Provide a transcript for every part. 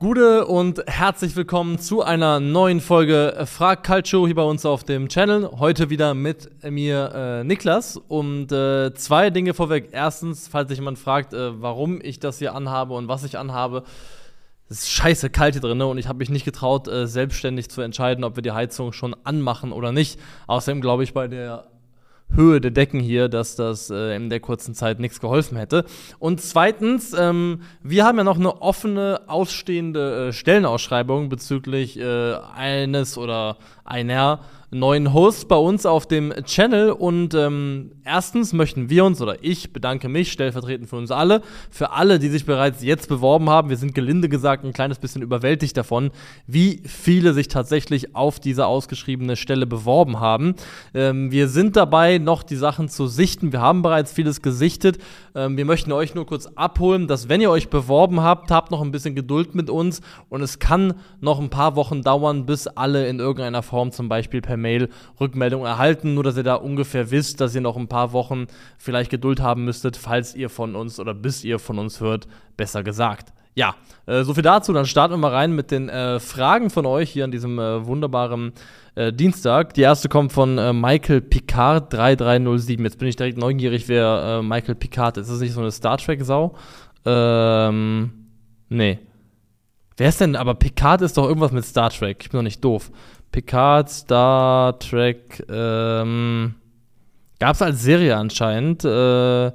Gute und herzlich willkommen zu einer neuen Folge Frag Calcio hier bei uns auf dem Channel. Heute wieder mit mir äh, Niklas und äh, zwei Dinge vorweg. Erstens, falls sich jemand fragt, äh, warum ich das hier anhabe und was ich anhabe. Es ist scheiße kalt hier drin und ich habe mich nicht getraut, äh, selbstständig zu entscheiden, ob wir die Heizung schon anmachen oder nicht. Außerdem glaube ich bei der Höhe der Decken hier, dass das äh, in der kurzen Zeit nichts geholfen hätte. Und zweitens, ähm, wir haben ja noch eine offene, ausstehende äh, Stellenausschreibung bezüglich äh, eines oder einer neuen Hosts bei uns auf dem Channel. Und ähm, erstens möchten wir uns, oder ich bedanke mich stellvertretend für uns alle, für alle, die sich bereits jetzt beworben haben. Wir sind gelinde gesagt ein kleines bisschen überwältigt davon, wie viele sich tatsächlich auf diese ausgeschriebene Stelle beworben haben. Ähm, wir sind dabei, noch die Sachen zu sichten. Wir haben bereits vieles gesichtet. Ähm, wir möchten euch nur kurz abholen, dass wenn ihr euch beworben habt, habt noch ein bisschen Geduld mit uns und es kann noch ein paar Wochen dauern, bis alle in irgendeiner Form zum Beispiel per Mail Rückmeldung erhalten, nur dass ihr da ungefähr wisst, dass ihr noch ein paar Wochen vielleicht Geduld haben müsstet, falls ihr von uns oder bis ihr von uns hört, besser gesagt. Ja, äh, so viel dazu. Dann starten wir mal rein mit den äh, Fragen von euch hier an diesem äh, wunderbaren äh, Dienstag. Die erste kommt von äh, Michael Picard 3307. Jetzt bin ich direkt neugierig, wer äh, Michael Picard ist. Ist das nicht so eine Star Trek-Sau? Ähm, nee. Wer ist denn? Aber Picard ist doch irgendwas mit Star Trek. Ich bin doch nicht doof. Picard, Star Trek, ähm, gab es als Serie anscheinend. Äh,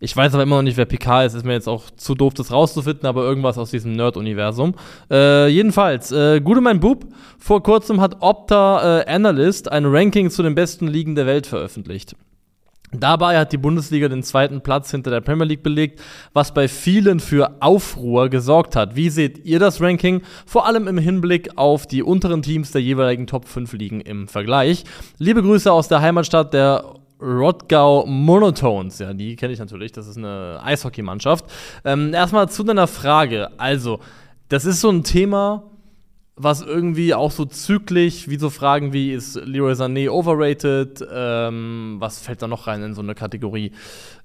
ich weiß aber immer noch nicht, wer Picard ist. Ist mir jetzt auch zu doof, das rauszufinden, aber irgendwas aus diesem Nerd-Universum. Äh, jedenfalls, äh, Gute mein Bub, vor kurzem hat Opta äh, Analyst ein Ranking zu den besten Ligen der Welt veröffentlicht. Dabei hat die Bundesliga den zweiten Platz hinter der Premier League belegt, was bei vielen für Aufruhr gesorgt hat. Wie seht ihr das Ranking? Vor allem im Hinblick auf die unteren Teams der jeweiligen Top 5 Ligen im Vergleich. Liebe Grüße aus der Heimatstadt der Rodgau Monotones. Ja, die kenne ich natürlich. Das ist eine Eishockeymannschaft. Ähm, erstmal zu deiner Frage. Also, das ist so ein Thema, was irgendwie auch so zyklisch, wie so Fragen wie, ist Leroy Sané overrated? Ähm, was fällt da noch rein in so eine Kategorie?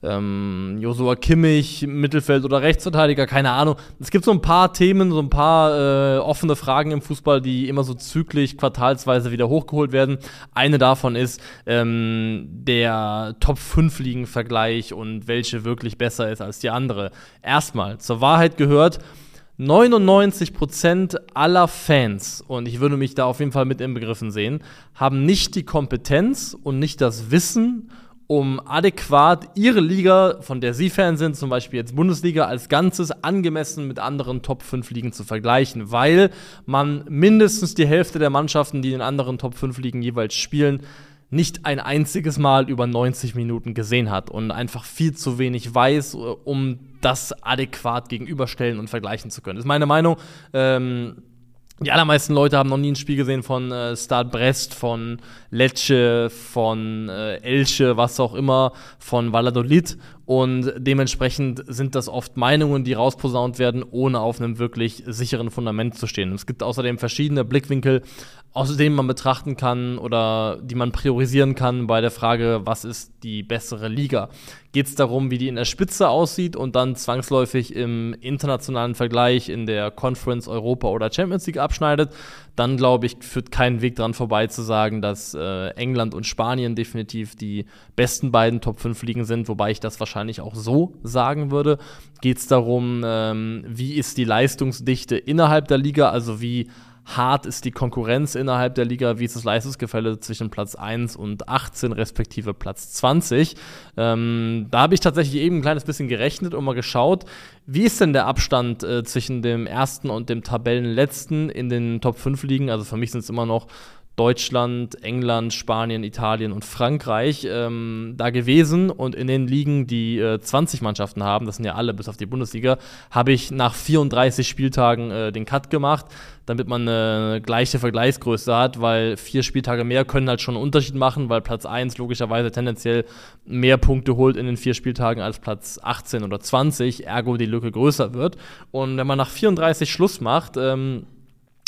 Ähm, Joshua Kimmich, Mittelfeld oder Rechtsverteidiger, keine Ahnung. Es gibt so ein paar Themen, so ein paar äh, offene Fragen im Fußball, die immer so zyklisch, quartalsweise wieder hochgeholt werden. Eine davon ist ähm, der Top-5-Ligen-Vergleich und welche wirklich besser ist als die andere. Erstmal, zur Wahrheit gehört, 99% aller Fans, und ich würde mich da auf jeden Fall mit inbegriffen sehen, haben nicht die Kompetenz und nicht das Wissen, um adäquat ihre Liga, von der sie Fan sind, zum Beispiel jetzt Bundesliga, als Ganzes angemessen mit anderen Top 5 Ligen zu vergleichen, weil man mindestens die Hälfte der Mannschaften, die in anderen Top 5 Ligen jeweils spielen, nicht ein einziges Mal über 90 Minuten gesehen hat und einfach viel zu wenig weiß, um das adäquat gegenüberstellen und vergleichen zu können. Das ist meine Meinung. Ähm, die allermeisten Leute haben noch nie ein Spiel gesehen von äh, Start Brest, von Lecce, von äh, Elche, was auch immer, von Valladolid. Und dementsprechend sind das oft Meinungen, die rausposaunt werden, ohne auf einem wirklich sicheren Fundament zu stehen. Es gibt außerdem verschiedene Blickwinkel, denen man betrachten kann oder die man priorisieren kann bei der Frage, was ist die bessere Liga. Geht es darum, wie die in der Spitze aussieht und dann zwangsläufig im internationalen Vergleich in der Conference Europa oder Champions League abschneidet, dann glaube ich, führt kein Weg dran vorbei zu sagen, dass äh, England und Spanien definitiv die besten beiden Top 5 Ligen sind, wobei ich das wahrscheinlich auch so sagen würde. Geht es darum, ähm, wie ist die Leistungsdichte innerhalb der Liga, also wie hart ist die Konkurrenz innerhalb der Liga, wie ist das Leistungsgefälle zwischen Platz 1 und 18 respektive Platz 20. Ähm, da habe ich tatsächlich eben ein kleines bisschen gerechnet und mal geschaut, wie ist denn der Abstand äh, zwischen dem ersten und dem Tabellenletzten in den Top 5 Ligen? Also für mich sind es immer noch Deutschland, England, Spanien, Italien und Frankreich ähm, da gewesen. Und in den Ligen, die äh, 20 Mannschaften haben, das sind ja alle bis auf die Bundesliga, habe ich nach 34 Spieltagen äh, den Cut gemacht, damit man eine gleiche Vergleichsgröße hat, weil vier Spieltage mehr können halt schon einen Unterschied machen, weil Platz 1 logischerweise tendenziell mehr Punkte holt in den vier Spieltagen als Platz 18 oder 20, ergo die Lücke größer wird. Und wenn man nach 34 Schluss macht, ähm,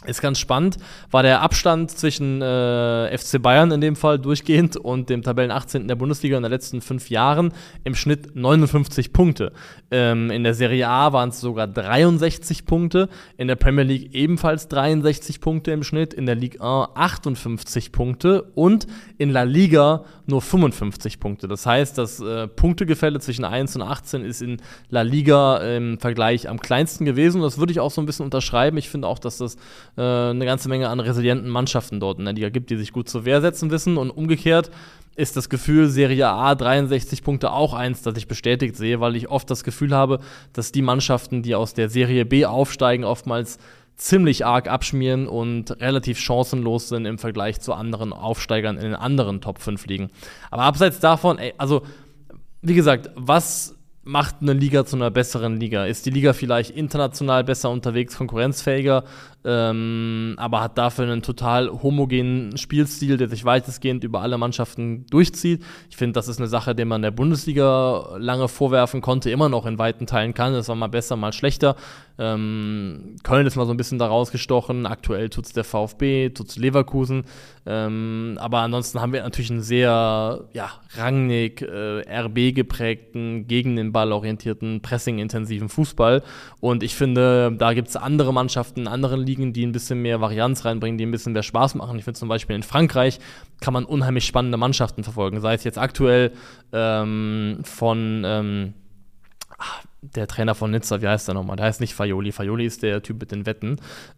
ist ganz spannend, war der Abstand zwischen äh, FC Bayern in dem Fall durchgehend und dem Tabellen 18. der Bundesliga in den letzten fünf Jahren im Schnitt 59 Punkte. Ähm, in der Serie A waren es sogar 63 Punkte, in der Premier League ebenfalls 63 Punkte im Schnitt, in der Ligue 1 58 Punkte und in La Liga nur 55 Punkte. Das heißt, das äh, Punktegefälle zwischen 1 und 18 ist in La Liga im Vergleich am kleinsten gewesen. Und das würde ich auch so ein bisschen unterschreiben. Ich finde auch, dass das äh, eine ganze Menge an resilienten Mannschaften dort in der Liga gibt, die sich gut zur Wehr setzen wissen. Und umgekehrt ist das Gefühl Serie A 63 Punkte auch eins, das ich bestätigt sehe, weil ich oft das Gefühl habe, dass die Mannschaften, die aus der Serie B aufsteigen, oftmals ziemlich arg abschmieren und relativ chancenlos sind im Vergleich zu anderen Aufsteigern in den anderen Top 5 Ligen. Aber abseits davon, ey, also wie gesagt, was macht eine Liga zu einer besseren Liga? Ist die Liga vielleicht international besser unterwegs, konkurrenzfähiger? ähm, aber hat dafür einen total homogenen Spielstil, der sich weitestgehend über alle Mannschaften durchzieht. Ich finde, das ist eine Sache, der man der Bundesliga lange vorwerfen konnte, immer noch in weiten Teilen kann. Es war mal besser, mal schlechter. Ähm, Köln ist mal so ein bisschen da rausgestochen. Aktuell tut es der VfB, tut es Leverkusen. Ähm, aber ansonsten haben wir natürlich einen sehr ja, rangig, äh, RB geprägten, gegen den Ball orientierten, pressing-intensiven Fußball. Und ich finde, da gibt es andere Mannschaften, andere Ligen, Ligen, die ein bisschen mehr Varianz reinbringen, die ein bisschen mehr Spaß machen. Ich finde zum Beispiel in Frankreich kann man unheimlich spannende Mannschaften verfolgen. Sei es jetzt aktuell ähm, von ähm, ah, der Trainer von Nizza, wie heißt der nochmal? Der heißt nicht Faioli. Faioli ist der Typ mit den Wetten.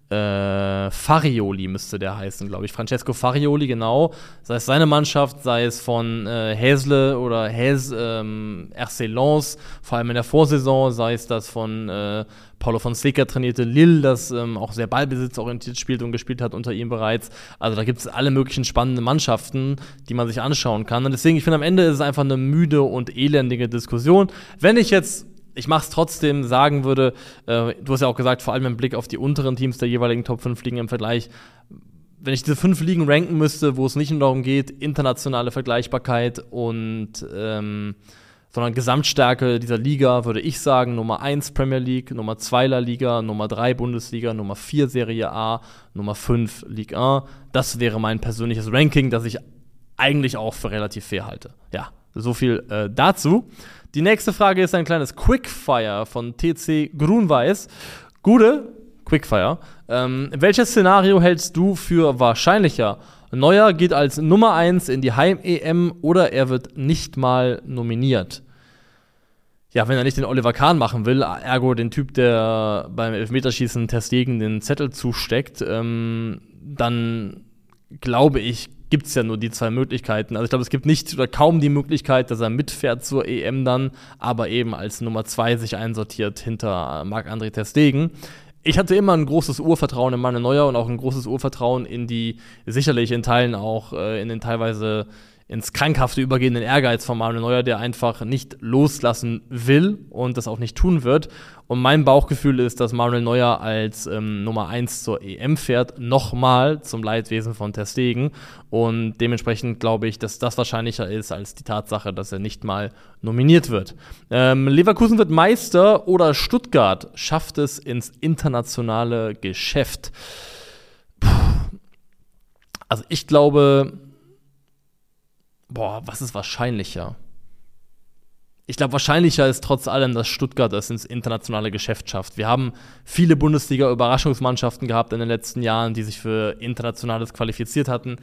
Äh, Farioli müsste der heißen, glaube ich. Francesco Farioli, genau. Sei es seine Mannschaft, sei es von äh, Häsle oder Häs, ähm, RC Lens, vor allem in der Vorsaison, sei es das von äh, Paulo Fonseca trainierte Lille, das ähm, auch sehr ballbesitzorientiert spielt und gespielt hat unter ihm bereits. Also da gibt es alle möglichen spannenden Mannschaften, die man sich anschauen kann. Und deswegen, ich finde, am Ende ist es einfach eine müde und elendige Diskussion. Wenn ich jetzt ich mache es trotzdem, sagen würde, äh, du hast ja auch gesagt, vor allem im Blick auf die unteren Teams der jeweiligen Top 5 Ligen im Vergleich, wenn ich diese fünf Ligen ranken müsste, wo es nicht nur darum geht, internationale Vergleichbarkeit und ähm, sondern Gesamtstärke dieser Liga, würde ich sagen, Nummer 1 Premier League, Nummer 2 La Liga, Nummer 3 Bundesliga, Nummer 4 Serie A, Nummer 5 Ligue 1. Das wäre mein persönliches Ranking, das ich eigentlich auch für relativ fair halte. Ja, so viel äh, dazu. Die nächste Frage ist ein kleines Quickfire von TC Grunweiß. Gute Quickfire. Ähm, welches Szenario hältst du für wahrscheinlicher? Neuer geht als Nummer 1 in die Heim-EM oder er wird nicht mal nominiert. Ja, wenn er nicht den Oliver Kahn machen will, ergo den Typ, der beim Elfmeterschießen Testegen den Zettel zusteckt, ähm, dann glaube ich, gibt es ja nur die zwei Möglichkeiten. Also ich glaube, es gibt nicht oder kaum die Möglichkeit, dass er mitfährt zur EM dann, aber eben als Nummer zwei sich einsortiert hinter Marc-André Testegen. Ich hatte immer ein großes Urvertrauen in Manuel Neuer und auch ein großes Urvertrauen in die sicherlich in Teilen auch äh, in den teilweise ins Krankhafte übergehenden Ehrgeiz von Manuel Neuer, der einfach nicht loslassen will und das auch nicht tun wird. Und mein Bauchgefühl ist, dass Manuel Neuer als ähm, Nummer 1 zur EM fährt, nochmal zum Leidwesen von Ter Stegen. Und dementsprechend glaube ich, dass das wahrscheinlicher ist als die Tatsache, dass er nicht mal nominiert wird. Ähm, Leverkusen wird Meister oder Stuttgart schafft es ins internationale Geschäft. Puh. Also ich glaube, boah, was ist wahrscheinlicher? Ich glaube, wahrscheinlicher ist trotz allem, dass Stuttgart es ins internationale Geschäft schafft. Wir haben viele Bundesliga-Überraschungsmannschaften gehabt in den letzten Jahren, die sich für Internationales qualifiziert hatten.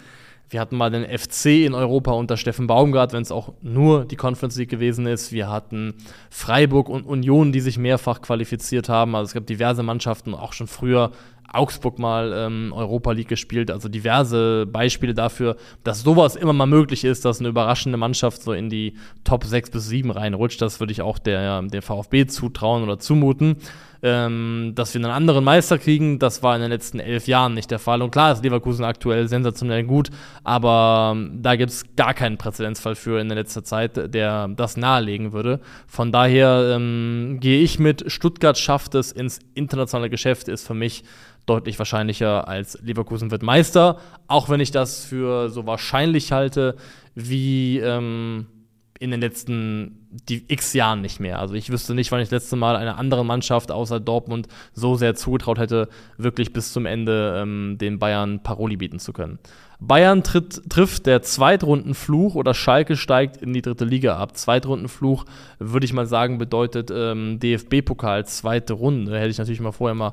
Wir hatten mal den FC in Europa unter Steffen Baumgart, wenn es auch nur die Conference League gewesen ist. Wir hatten Freiburg und Union, die sich mehrfach qualifiziert haben. Also es gab diverse Mannschaften, auch schon früher Augsburg mal ähm, Europa League gespielt. Also diverse Beispiele dafür, dass sowas immer mal möglich ist, dass eine überraschende Mannschaft so in die Top 6 bis 7 reinrutscht. Das würde ich auch der, der VfB zutrauen oder zumuten. Ähm, dass wir einen anderen Meister kriegen, das war in den letzten elf Jahren nicht der Fall. Und klar ist Leverkusen aktuell sensationell gut, aber ähm, da gibt es gar keinen Präzedenzfall für in der letzten Zeit, der das nahelegen würde. Von daher ähm, gehe ich mit, Stuttgart schafft es ins internationale Geschäft, ist für mich deutlich wahrscheinlicher als Leverkusen wird Meister, auch wenn ich das für so wahrscheinlich halte wie ähm, in den letzten die x Jahren nicht mehr. Also ich wüsste nicht, wann ich das letzte Mal einer anderen Mannschaft außer Dortmund so sehr zugetraut hätte, wirklich bis zum Ende ähm, den Bayern Paroli bieten zu können. Bayern tritt, trifft der Zweitrundenfluch oder Schalke steigt in die dritte Liga ab. Zweitrundenfluch, würde ich mal sagen, bedeutet ähm, DFB-Pokal, zweite Runde. Hätte ich natürlich mal vorher mal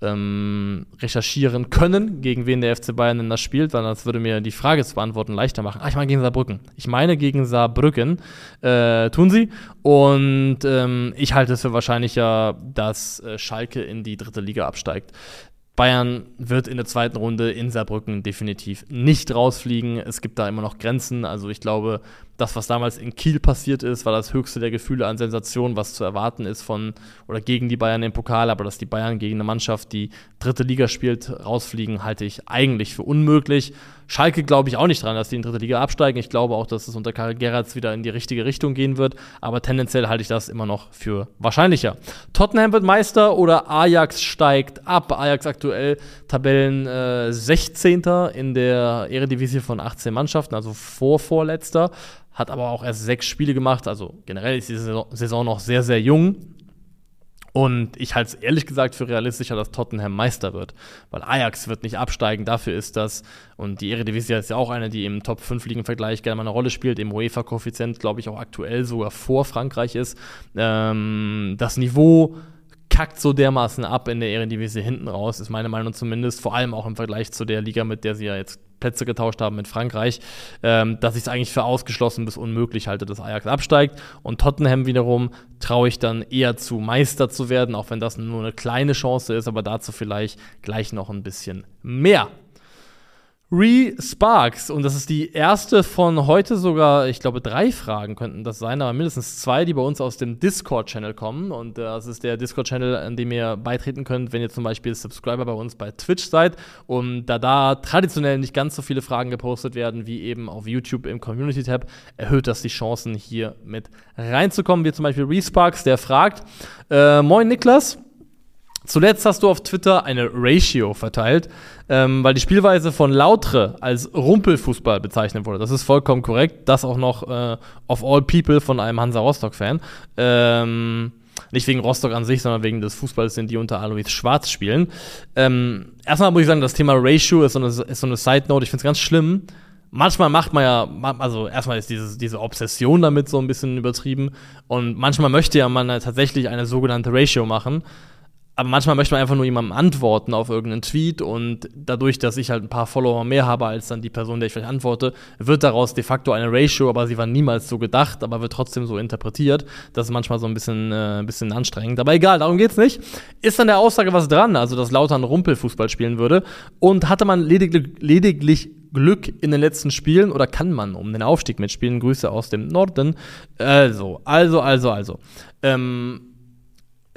ähm, recherchieren können, gegen wen der FC Bayern denn das spielt, weil das würde mir die Frage zu beantworten leichter machen. Ah, ich meine gegen Saarbrücken. Ich meine gegen Saarbrücken äh, tun sie. Und ähm, ich halte es für wahrscheinlicher, dass äh, Schalke in die dritte Liga absteigt. Bayern wird in der zweiten Runde in Saarbrücken definitiv nicht rausfliegen. Es gibt da immer noch Grenzen. Also ich glaube, das, was damals in Kiel passiert ist, war das höchste der Gefühle an Sensation, was zu erwarten ist von oder gegen die Bayern im Pokal. Aber dass die Bayern gegen eine Mannschaft, die dritte Liga spielt, rausfliegen, halte ich eigentlich für unmöglich. Schalke glaube ich auch nicht dran, dass die in dritte Liga absteigen. Ich glaube auch, dass es unter Karl Gerrards wieder in die richtige Richtung gehen wird. Aber tendenziell halte ich das immer noch für wahrscheinlicher. Tottenham wird Meister oder Ajax steigt ab. Ajax aktuell Tabellen äh, 16. in der Eredivisie von 18 Mannschaften, also vorvorletzter. Hat aber auch erst sechs Spiele gemacht. Also generell ist die Saison noch sehr, sehr jung. Und ich halte es ehrlich gesagt für realistischer, dass Tottenham Meister wird. Weil Ajax wird nicht absteigen, dafür ist das. Und die Eredivisie ist ja auch eine, die im Top 5 Ligen-Vergleich gerne mal eine Rolle spielt. Im UEFA-Koeffizient, glaube ich, auch aktuell sogar vor Frankreich ist. Ähm, das Niveau kackt so dermaßen ab in der Eredivisie hinten raus, ist meine Meinung zumindest. Vor allem auch im Vergleich zu der Liga, mit der sie ja jetzt Plätze getauscht haben mit Frankreich, ähm, dass ich es eigentlich für ausgeschlossen bis unmöglich halte, dass Ajax absteigt. Und Tottenham wiederum traue ich dann eher zu, Meister zu werden, auch wenn das nur eine kleine Chance ist, aber dazu vielleicht gleich noch ein bisschen mehr. Re-Sparks. Und das ist die erste von heute sogar, ich glaube, drei Fragen könnten das sein, aber mindestens zwei, die bei uns aus dem Discord-Channel kommen. Und äh, das ist der Discord-Channel, an dem ihr beitreten könnt, wenn ihr zum Beispiel Subscriber bei uns bei Twitch seid. Und da da traditionell nicht ganz so viele Fragen gepostet werden wie eben auf YouTube im Community-Tab, erhöht das die Chancen, hier mit reinzukommen. Wie zum Beispiel Re-Sparks, der fragt: äh, Moin Niklas. Zuletzt hast du auf Twitter eine Ratio verteilt, ähm, weil die Spielweise von Lautre als Rumpelfußball bezeichnet wurde. Das ist vollkommen korrekt. Das auch noch äh, of all people von einem Hansa Rostock-Fan. Ähm, nicht wegen Rostock an sich, sondern wegen des Fußballs, den die unter Alois Schwarz spielen. Ähm, erstmal muss ich sagen, das Thema Ratio ist so eine, ist so eine Side-Note. Ich finde es ganz schlimm. Manchmal macht man ja, also erstmal ist dieses, diese Obsession damit so ein bisschen übertrieben und manchmal möchte ja man tatsächlich eine sogenannte Ratio machen aber manchmal möchte man einfach nur jemandem antworten auf irgendeinen Tweet und dadurch, dass ich halt ein paar Follower mehr habe als dann die Person, der ich vielleicht antworte, wird daraus de facto eine Ratio, aber sie war niemals so gedacht, aber wird trotzdem so interpretiert. Das ist manchmal so ein bisschen, äh, ein bisschen anstrengend. Aber egal, darum geht's nicht. Ist an der Aussage was dran, also dass Lautern Rumpelfußball spielen würde und hatte man lediglich, lediglich Glück in den letzten Spielen oder kann man um den Aufstieg mitspielen? Grüße aus dem Norden. Also, also, also, also. Ähm,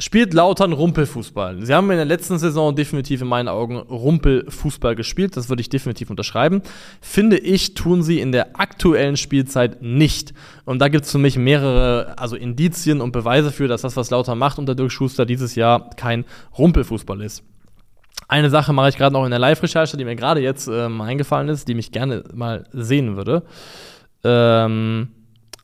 spielt Lautern Rumpelfußball. Sie haben in der letzten Saison definitiv in meinen Augen Rumpelfußball gespielt. Das würde ich definitiv unterschreiben. Finde ich, tun sie in der aktuellen Spielzeit nicht. Und da gibt es für mich mehrere also Indizien und Beweise für, dass das, was Lautern macht unter Dirk Schuster dieses Jahr kein Rumpelfußball ist. Eine Sache mache ich gerade noch in der Live-Recherche, die mir gerade jetzt ähm, eingefallen ist, die mich gerne mal sehen würde. Ähm,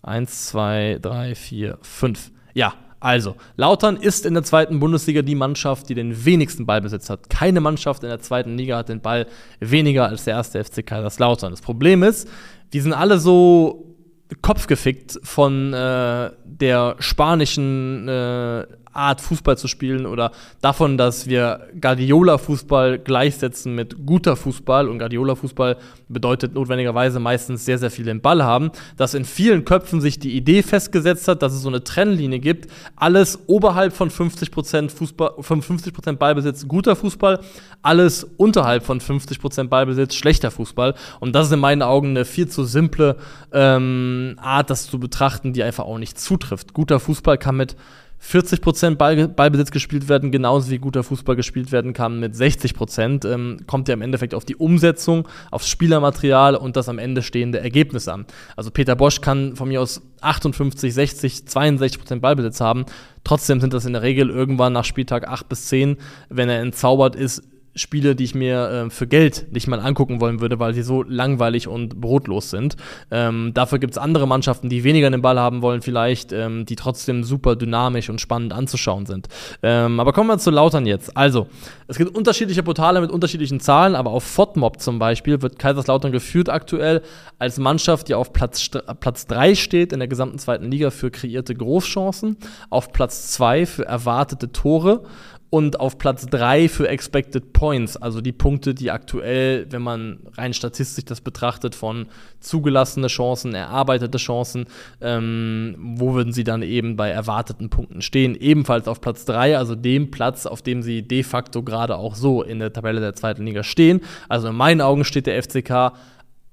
eins, zwei, drei, vier, fünf. Ja, also, Lautern ist in der zweiten Bundesliga die Mannschaft, die den wenigsten Ballbesitz hat. Keine Mannschaft in der zweiten Liga hat den Ball weniger als der erste FC Kaiserslautern. Das Problem ist, die sind alle so kopfgefickt von äh, der spanischen äh, Art Fußball zu spielen oder davon, dass wir Guardiola-Fußball gleichsetzen mit guter Fußball. Und Guardiola-Fußball bedeutet notwendigerweise meistens sehr, sehr viel den Ball haben, dass in vielen Köpfen sich die Idee festgesetzt hat, dass es so eine Trennlinie gibt, alles oberhalb von 50% Fußball, von 50% Ballbesitz guter Fußball, alles unterhalb von 50% Ballbesitz schlechter Fußball. Und das ist in meinen Augen eine viel zu simple ähm, Art, das zu betrachten, die einfach auch nicht zutrifft. Guter Fußball kann mit 40 Ball, Ballbesitz gespielt werden, genauso wie guter Fußball gespielt werden kann mit 60% Ähm, kommt ja im Endeffekt auf die Umsetzung, aufs Spielermaterial und das am Ende stehende Ergebnis an. Also Peter Bosch kann von mir aus 58, 60, 62% Ballbesitz haben. Trotzdem sind das in der Regel irgendwann nach Spieltag 8 bis 10, wenn er entzaubert ist, Spiele, die ich mir äh, für Geld nicht mal angucken wollen würde, weil sie so langweilig und brotlos sind. Ähm, dafür gibt es andere Mannschaften, die weniger den Ball haben wollen, vielleicht, ähm, die trotzdem super dynamisch und spannend anzuschauen sind. Ähm, aber kommen wir zu Lautern jetzt. Also, es gibt unterschiedliche Portale mit unterschiedlichen Zahlen, aber auf FODMOB zum Beispiel wird Kaiserslautern geführt aktuell als Mannschaft, die auf Platz, Platz 3 steht in der gesamten zweiten Liga für kreierte Großchancen, auf Platz 2 für erwartete Tore und auf Platz 3 für Expected Points, also die Punkte, die aktuell, wenn man rein statistisch das betrachtet, von zugelassene Chancen, erarbeitete Chancen, ähm, wo würden sie dann eben bei erwarteten Punkten stehen? Ebenfalls auf Platz 3, also dem Platz, auf dem sie de facto gerade auch so in der Tabelle der zweiten Liga stehen. Also in meinen Augen steht der FCK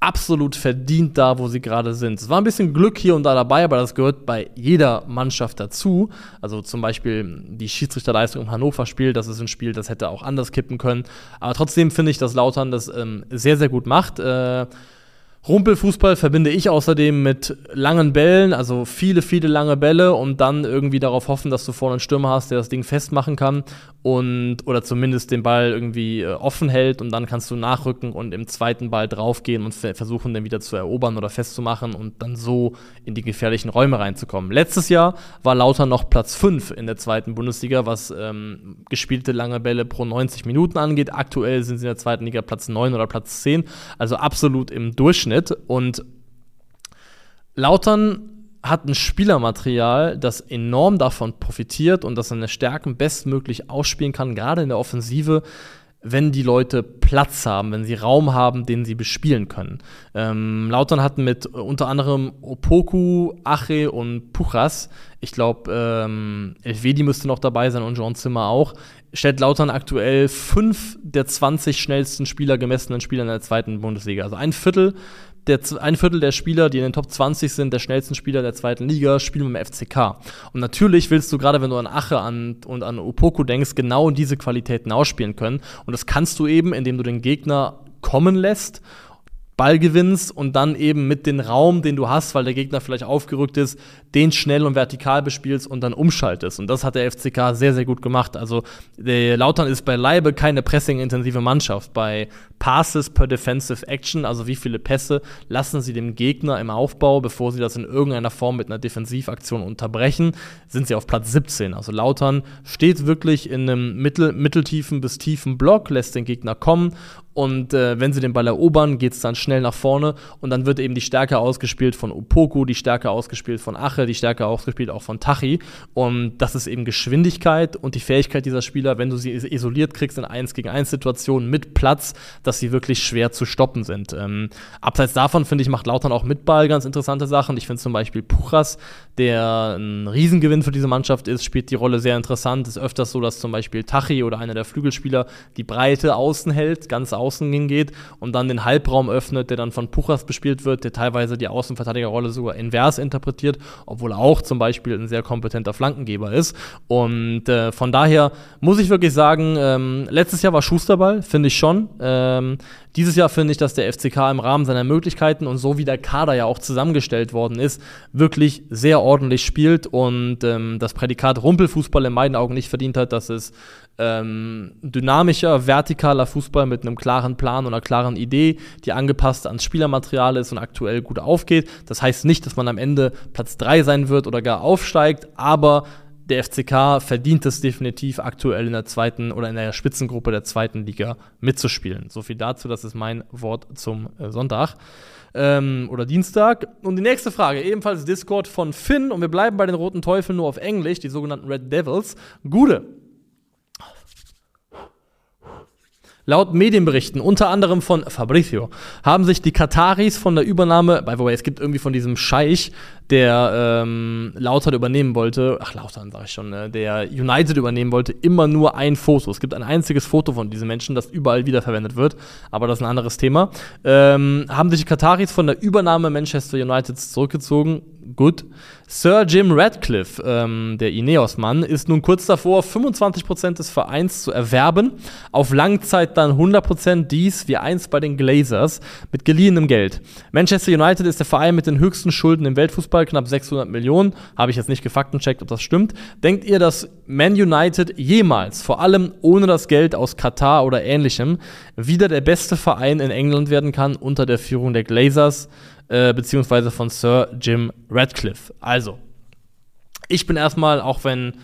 absolut verdient da, wo sie gerade sind. Es war ein bisschen Glück hier und da dabei, aber das gehört bei jeder Mannschaft dazu. Also zum Beispiel die Schiedsrichterleistung im Hannover-Spiel, das ist ein Spiel, das hätte auch anders kippen können. Aber trotzdem finde ich, dass Lautern das ähm, sehr, sehr gut macht. Äh, Rumpelfußball verbinde ich außerdem mit langen Bällen, also viele, viele lange Bälle und dann irgendwie darauf hoffen, dass du vorne einen Stürmer hast, der das Ding festmachen kann und oder zumindest den Ball irgendwie äh, offen hält und dann kannst du nachrücken und im zweiten Ball draufgehen und versuchen, den wieder zu erobern oder festzumachen und dann so in die gefährlichen Räume reinzukommen. Letztes Jahr war Lauter noch Platz 5 in der zweiten Bundesliga, was ähm, gespielte lange Bälle pro 90 Minuten angeht. Aktuell sind sie in der zweiten Liga Platz 9 oder Platz 10, also absolut im Durchschnitt. Durchschnitt. Und Lautern hat ein Spielermaterial, das enorm davon profitiert und das seine Stärken bestmöglich ausspielen kann, gerade in der Offensive, wenn die Leute Platz haben, wenn sie Raum haben, den sie bespielen können. Ähm, Lautern hat mit unter anderem Opoku, Ache und Puchas, ich glaube, ähm, Elvedi müsste noch dabei sein und John Zimmer auch, stellt Lautern aktuell fünf der 20 schnellsten Spieler gemessenen Spieler in der zweiten Bundesliga. Also ein Viertel der, ein Viertel der Spieler, die in den Top 20 sind, der schnellsten Spieler der zweiten Liga, spielen beim FCK. Und natürlich willst du gerade, wenn du an Ache an, und an Opoku denkst, genau diese Qualitäten ausspielen können. Und das kannst du eben, indem du den Gegner kommen lässt Ball gewinnst und dann eben mit dem Raum, den du hast, weil der Gegner vielleicht aufgerückt ist, den schnell und vertikal bespielst und dann umschaltest. Und das hat der FCK sehr, sehr gut gemacht. Also der Lautern ist beileibe keine pressing-intensive Mannschaft. Bei Passes per Defensive Action, also wie viele Pässe lassen sie dem Gegner im Aufbau, bevor sie das in irgendeiner Form mit einer Defensivaktion unterbrechen, sind sie auf Platz 17. Also Lautern steht wirklich in einem mittel, mitteltiefen bis tiefen Block, lässt den Gegner kommen und äh, wenn sie den Ball erobern, geht es dann schnell nach vorne und dann wird eben die Stärke ausgespielt von Opoku, die Stärke ausgespielt von Ache, die Stärke ausgespielt auch von Tachi. Und das ist eben Geschwindigkeit und die Fähigkeit dieser Spieler, wenn du sie isoliert kriegst in 1 gegen 1 Situationen mit Platz, dass sie wirklich schwer zu stoppen sind. Ähm, abseits davon, finde ich, macht Lautern auch mit Ball ganz interessante Sachen. Ich finde zum Beispiel Puchas, der ein Riesengewinn für diese Mannschaft ist, spielt die Rolle sehr interessant. Es ist öfters so, dass zum Beispiel Tachi oder einer der Flügelspieler die Breite außen hält, ganz außen außen hingeht und dann den Halbraum öffnet, der dann von Puchas bespielt wird, der teilweise die Außenverteidigerrolle sogar invers interpretiert, obwohl er auch zum Beispiel ein sehr kompetenter Flankengeber ist. Und äh, von daher muss ich wirklich sagen, ähm, letztes Jahr war Schusterball, finde ich schon. Ähm, dieses Jahr finde ich, dass der FCK im Rahmen seiner Möglichkeiten und so wie der Kader ja auch zusammengestellt worden ist, wirklich sehr ordentlich spielt und ähm, das Prädikat Rumpelfußball in meinen Augen nicht verdient hat, dass es ähm, dynamischer, vertikaler Fußball mit einem klaren Plan und einer klaren Idee, die angepasst ans Spielermaterial ist und aktuell gut aufgeht. Das heißt nicht, dass man am Ende Platz 3 sein wird oder gar aufsteigt, aber der FCK verdient es definitiv aktuell in der zweiten oder in der Spitzengruppe der zweiten Liga mitzuspielen. So viel dazu, das ist mein Wort zum äh, Sonntag ähm, oder Dienstag. Und die nächste Frage, ebenfalls Discord von Finn und wir bleiben bei den Roten Teufeln nur auf Englisch, die sogenannten Red Devils. Gude, Laut Medienberichten, unter anderem von Fabrizio, haben sich die Kataris von der Übernahme, by the way, es gibt irgendwie von diesem Scheich, der ähm, Lautern übernehmen wollte, ach Lautern sag ich schon, ne, der United übernehmen wollte, immer nur ein Foto. Es gibt ein einziges Foto von diesen Menschen, das überall wiederverwendet wird, aber das ist ein anderes Thema. Ähm, haben sich die Kataris von der Übernahme Manchester United zurückgezogen, Good. Sir Jim Radcliffe, ähm, der Ineos-Mann, ist nun kurz davor, 25% des Vereins zu erwerben. Auf Langzeit dann 100% dies wie einst bei den Glazers mit geliehenem Geld. Manchester United ist der Verein mit den höchsten Schulden im Weltfußball, knapp 600 Millionen. Habe ich jetzt nicht gefaktencheckt, ob das stimmt. Denkt ihr, dass Man United jemals, vor allem ohne das Geld aus Katar oder ähnlichem, wieder der beste Verein in England werden kann unter der Führung der Glazers? Äh, beziehungsweise von Sir Jim Radcliffe. Also, ich bin erstmal, auch wenn,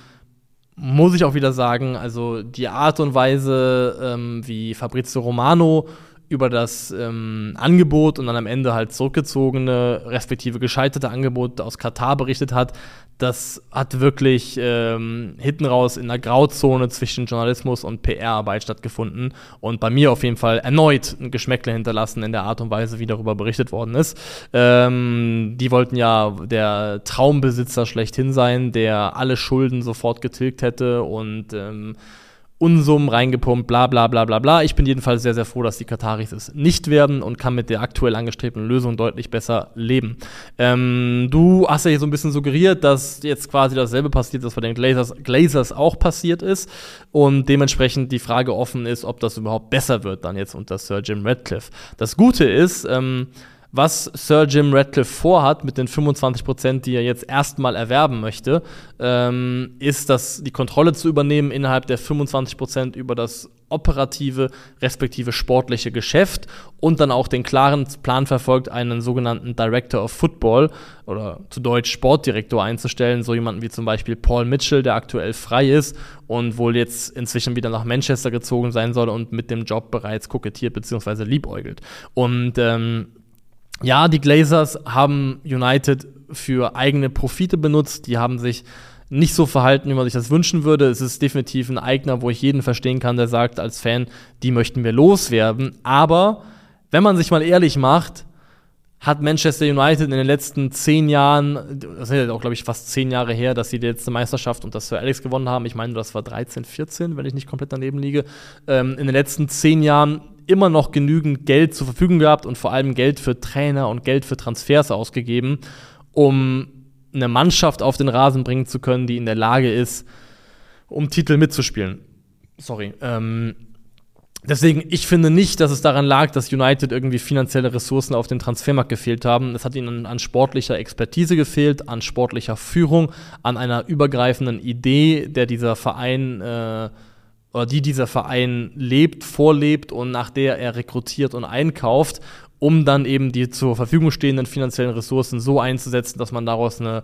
muss ich auch wieder sagen, also die Art und Weise, ähm, wie Fabrizio Romano über das ähm, Angebot und dann am Ende halt zurückgezogene, respektive gescheiterte Angebot aus Katar berichtet hat, das hat wirklich ähm, hinten raus in der Grauzone zwischen Journalismus und PR-Arbeit stattgefunden und bei mir auf jeden Fall erneut ein Geschmäckle hinterlassen in der Art und Weise, wie darüber berichtet worden ist. Ähm, die wollten ja der Traumbesitzer schlechthin sein, der alle Schulden sofort getilgt hätte und ähm, Unsummen reingepumpt, bla bla bla bla bla. Ich bin jedenfalls sehr, sehr froh, dass die Kataris es nicht werden und kann mit der aktuell angestrebten Lösung deutlich besser leben. Ähm, du hast ja hier so ein bisschen suggeriert, dass jetzt quasi dasselbe passiert, was bei den Glazers, Glazers auch passiert ist und dementsprechend die Frage offen ist, ob das überhaupt besser wird dann jetzt unter Sir Jim Radcliffe. Das Gute ist, ähm, was Sir Jim Radcliffe vorhat mit den 25 Prozent, die er jetzt erstmal erwerben möchte, ähm, ist, dass die Kontrolle zu übernehmen innerhalb der 25 Prozent über das operative respektive sportliche Geschäft und dann auch den klaren Plan verfolgt, einen sogenannten Director of Football oder zu Deutsch Sportdirektor einzustellen, so jemanden wie zum Beispiel Paul Mitchell, der aktuell frei ist und wohl jetzt inzwischen wieder nach Manchester gezogen sein soll und mit dem Job bereits kokettiert bzw. liebäugelt. Und ähm, ja, die Glazers haben United für eigene Profite benutzt. Die haben sich nicht so verhalten, wie man sich das wünschen würde. Es ist definitiv ein Eigner, wo ich jeden verstehen kann, der sagt als Fan, die möchten wir loswerden. Aber wenn man sich mal ehrlich macht, hat Manchester United in den letzten zehn Jahren, das ist ja auch, glaube ich, fast zehn Jahre her, dass sie die letzte Meisterschaft und das Sir Alex gewonnen haben. Ich meine, das war 13, 14, wenn ich nicht komplett daneben liege. Ähm, in den letzten zehn Jahren immer noch genügend Geld zur Verfügung gehabt und vor allem Geld für Trainer und Geld für Transfers ausgegeben, um eine Mannschaft auf den Rasen bringen zu können, die in der Lage ist, um Titel mitzuspielen. Sorry. Ähm, deswegen, ich finde nicht, dass es daran lag, dass United irgendwie finanzielle Ressourcen auf dem Transfermarkt gefehlt haben. Es hat ihnen an sportlicher Expertise gefehlt, an sportlicher Führung, an einer übergreifenden Idee, der dieser Verein äh, oder die dieser Verein lebt, vorlebt und nach der er rekrutiert und einkauft, um dann eben die zur Verfügung stehenden finanziellen Ressourcen so einzusetzen, dass man daraus eine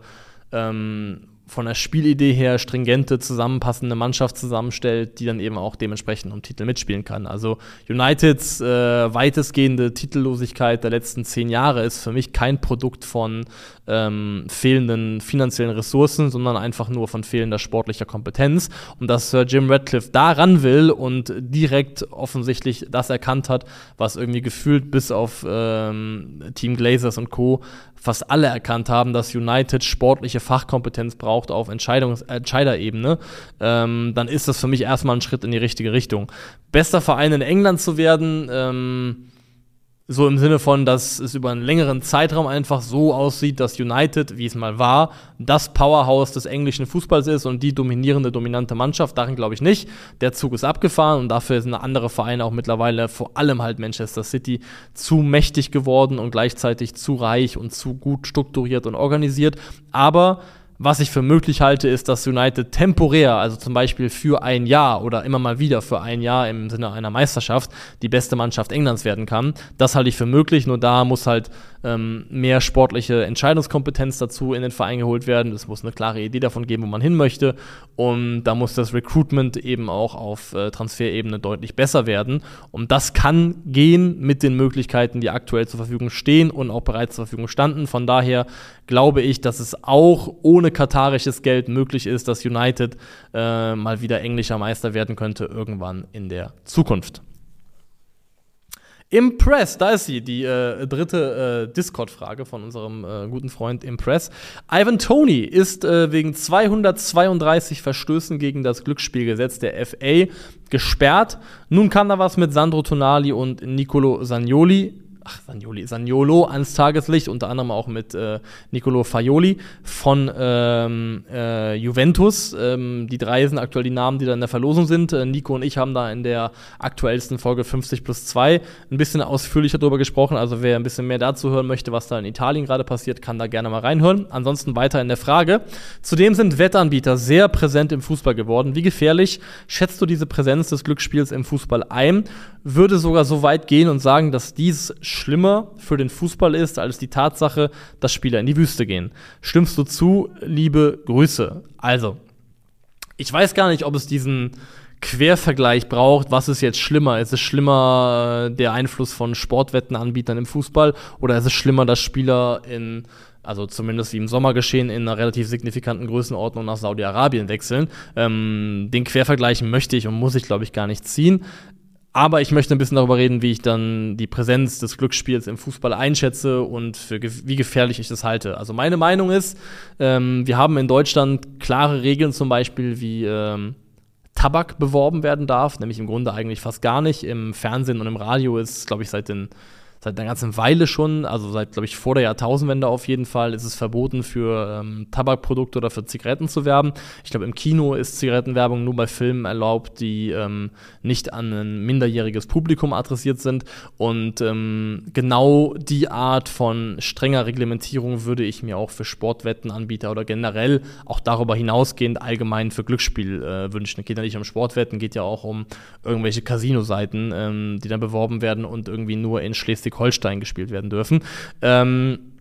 ähm, von der Spielidee her stringente, zusammenpassende Mannschaft zusammenstellt, die dann eben auch dementsprechend um Titel mitspielen kann. Also Uniteds äh, weitestgehende Titellosigkeit der letzten zehn Jahre ist für mich kein Produkt von ähm, fehlenden finanziellen Ressourcen, sondern einfach nur von fehlender sportlicher Kompetenz. Und dass Sir Jim Radcliffe daran will und direkt offensichtlich das erkannt hat, was irgendwie gefühlt bis auf ähm, Team Glazers und Co fast alle erkannt haben, dass United sportliche Fachkompetenz braucht auf Entscheidungs Entscheiderebene, ähm, dann ist das für mich erstmal ein Schritt in die richtige Richtung. Bester Verein in England zu werden, ähm, so im Sinne von, dass es über einen längeren Zeitraum einfach so aussieht, dass United, wie es mal war, das Powerhouse des englischen Fußballs ist und die dominierende, dominante Mannschaft. Darin glaube ich nicht. Der Zug ist abgefahren und dafür sind andere Vereine auch mittlerweile, vor allem halt Manchester City, zu mächtig geworden und gleichzeitig zu reich und zu gut strukturiert und organisiert. Aber was ich für möglich halte, ist, dass United temporär, also zum Beispiel für ein Jahr oder immer mal wieder für ein Jahr im Sinne einer Meisterschaft, die beste Mannschaft Englands werden kann. Das halte ich für möglich, nur da muss halt ähm, mehr sportliche Entscheidungskompetenz dazu in den Verein geholt werden. Es muss eine klare Idee davon geben, wo man hin möchte. Und da muss das Recruitment eben auch auf äh, Transferebene deutlich besser werden. Und das kann gehen mit den Möglichkeiten, die aktuell zur Verfügung stehen und auch bereits zur Verfügung standen. Von daher glaube ich, dass es auch ohne katarisches Geld möglich ist, dass United äh, mal wieder englischer Meister werden könnte irgendwann in der Zukunft. Impress, da ist sie, die äh, dritte äh, Discord-Frage von unserem äh, guten Freund Impress. Ivan Tony ist äh, wegen 232 Verstößen gegen das Glücksspielgesetz der FA gesperrt. Nun kann da was mit Sandro Tonali und Nicolo Sagnoli ach, Sanioli, Saniolo ans Tageslicht, unter anderem auch mit äh, Nicolo Faioli von ähm, äh, Juventus. Ähm, die drei sind aktuell die Namen, die da in der Verlosung sind. Äh, Nico und ich haben da in der aktuellsten Folge 50 plus 2 ein bisschen ausführlicher darüber gesprochen. Also wer ein bisschen mehr dazu hören möchte, was da in Italien gerade passiert, kann da gerne mal reinhören. Ansonsten weiter in der Frage. Zudem sind Wettanbieter sehr präsent im Fußball geworden. Wie gefährlich schätzt du diese Präsenz des Glücksspiels im Fußball ein? Würde sogar so weit gehen und sagen, dass dies schlimmer für den Fußball ist als die Tatsache, dass Spieler in die Wüste gehen. Stimmst du zu? Liebe Grüße. Also, ich weiß gar nicht, ob es diesen Quervergleich braucht, was ist jetzt schlimmer? Ist es schlimmer äh, der Einfluss von Sportwettenanbietern im Fußball oder ist es schlimmer, dass Spieler in also zumindest wie im Sommer geschehen, in einer relativ signifikanten Größenordnung nach Saudi-Arabien wechseln. Ähm, den Quervergleich möchte ich und muss ich, glaube ich, gar nicht ziehen. Aber ich möchte ein bisschen darüber reden, wie ich dann die Präsenz des Glücksspiels im Fußball einschätze und für ge wie gefährlich ich das halte. Also meine Meinung ist, ähm, wir haben in Deutschland klare Regeln zum Beispiel, wie ähm, Tabak beworben werden darf, nämlich im Grunde eigentlich fast gar nicht. Im Fernsehen und im Radio ist, glaube ich, seit den seit einer ganzen Weile schon, also seit, glaube ich, vor der Jahrtausendwende auf jeden Fall, ist es verboten, für ähm, Tabakprodukte oder für Zigaretten zu werben. Ich glaube, im Kino ist Zigarettenwerbung nur bei Filmen erlaubt, die ähm, nicht an ein minderjähriges Publikum adressiert sind. Und ähm, genau die Art von strenger Reglementierung würde ich mir auch für Sportwettenanbieter oder generell auch darüber hinausgehend allgemein für Glücksspiel äh, wünschen. Geht ja nicht um Sportwetten, geht ja auch um irgendwelche Casino-Seiten, ähm, die dann beworben werden und irgendwie nur in Schleswig Schleswig-Holstein gespielt werden dürfen. Ähm,